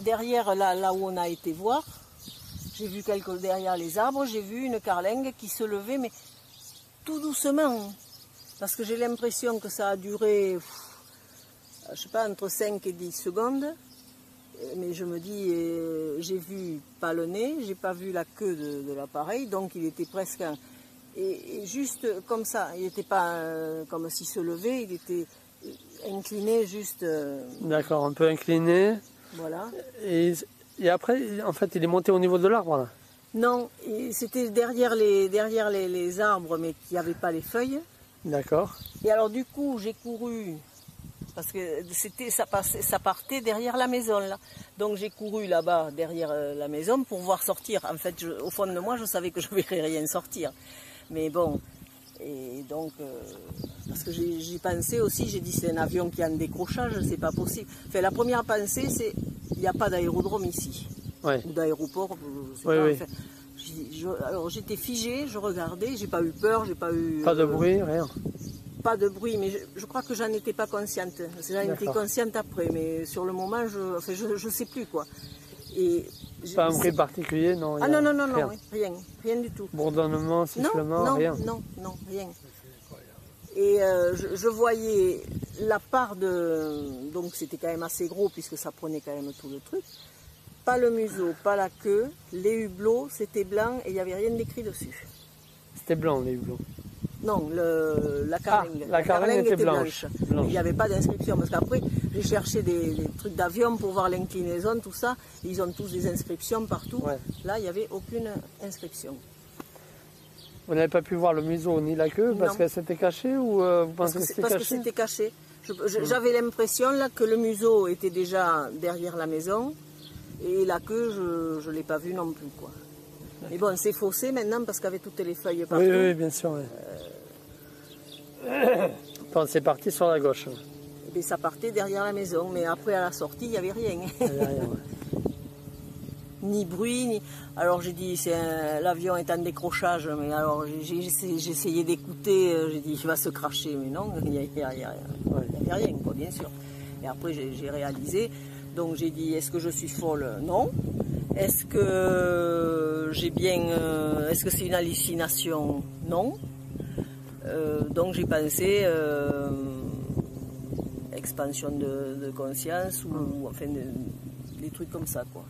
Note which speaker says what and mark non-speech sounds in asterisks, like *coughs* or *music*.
Speaker 1: derrière, là, où on a été voir, j'ai vu quelques derrière les arbres, j'ai vu une carlingue qui se levait, mais tout doucement. Parce que j'ai l'impression que ça a duré, je sais pas, entre 5 et 10 secondes. Euh, Mais je me dis, euh, j'ai vu pas le nez, j'ai pas vu la queue de, l'appareil, donc il était presque et, juste comme ça, il n'était pas euh, comme s'il se levait, il était incliné juste, euh,
Speaker 2: D'accord, un peu incliné.
Speaker 1: voilà.
Speaker 2: Et, et après, en fait, il est monté au niveau de l'arbre là.
Speaker 1: Non, c'était derrière les derrière les, les arbres, mais qui n'avaient pas les feuilles.
Speaker 2: D'accord.
Speaker 1: Et alors du coup, j'ai couru parce que c'était ça passait, ça partait derrière la maison là. Donc j'ai couru là-bas derrière euh, la maison pour voir sortir. En fait, je- au fond de moi, je savais que je ne verrais rien sortir. Mais bon, et donc euh, parce que j'ai j'y pensais aussi, j'ai dit c'est un avion qui a un décrochage, c'est pas possible. Enfin, la première pensée, c'est il n'y a pas d'aérodrome ici
Speaker 2: Ouais.
Speaker 1: ou d'aéroport, sais
Speaker 2: Oui,
Speaker 1: enfin, alors j'étais figée, je regardais, j'ai pas eu peur, j'ai pas eu
Speaker 2: Pas de
Speaker 1: euh,
Speaker 2: bruit, rien.
Speaker 1: pas de bruit, mais je, je crois que j'en étais pas consciente. J'en étais consciente après, mais sur le moment, je, enfin, je, je sais plus quoi. Et
Speaker 2: Pas un bruit particulier, non.
Speaker 1: Ah non non non non,
Speaker 2: rien.
Speaker 1: oui, rien, rien du tout.
Speaker 2: Bourdonnement,
Speaker 1: Non
Speaker 2: sifflement,
Speaker 1: non
Speaker 2: rien.
Speaker 1: non non rien. Et euh, je, je voyais la part de donc c'était quand même assez gros puisque ça prenait quand même tout le truc. Pas le museau, pas la queue, les hublots c'était blanc et il n'y avait rien d'écrit dessus.
Speaker 2: C'était blanc les hublots.
Speaker 1: Non, le, la carlingue.
Speaker 2: Ah, la carlingue était blanche. Blanche.
Speaker 1: Il n'y avait pas d'inscription parce qu'après j'ai cherché des, des trucs d'avion pour voir l'inclinaison, tout ça. Ils ont tous des inscriptions partout.
Speaker 2: Ouais.
Speaker 1: Là, il n'y avait aucune inscription.
Speaker 2: Vous n'avez pas pu voir le museau ni la queue parce qu'elle s'était cachée ou euh, vous
Speaker 1: Parce
Speaker 2: pensez
Speaker 1: que
Speaker 2: c'était
Speaker 1: parce que
Speaker 2: caché
Speaker 1: c'était caché. J'avais l'impression là que le museau était déjà derrière la maison et la queue, je ne l'ai pas vue non plus. Quoi. Mais bon, c'est faussé maintenant parce qu'avec toutes les feuilles partout.
Speaker 2: Oui, bien sûr. oui. *coughs* Bon, c'est parti sur la gauche.
Speaker 1: bien, ça partait derrière la maison. Mais après, à la sortie, il n'y avait rien.
Speaker 2: Il y a rien, ouais. *laughs*
Speaker 1: ni bruit, ni... Alors j'ai dit, un- l'avion est en décrochage, mais alors j'ai- essayé- d'écouter, euh, j'ai dit, il va se cracher, mais non, il n'y a, il y a- il y a-
Speaker 2: Ouais.
Speaker 1: il y a rien, quoi, bien sûr. Et après j'ai j'ai réalisé, donc j'ai dit, est-ce que je suis folle? Non. Est-ce que j'ai bien, euh, est-ce que c'est une hallucination? Non. Euh, donc j'ai pensé euh, expansion de, de conscience ou enfin de- des trucs comme ça, quoi.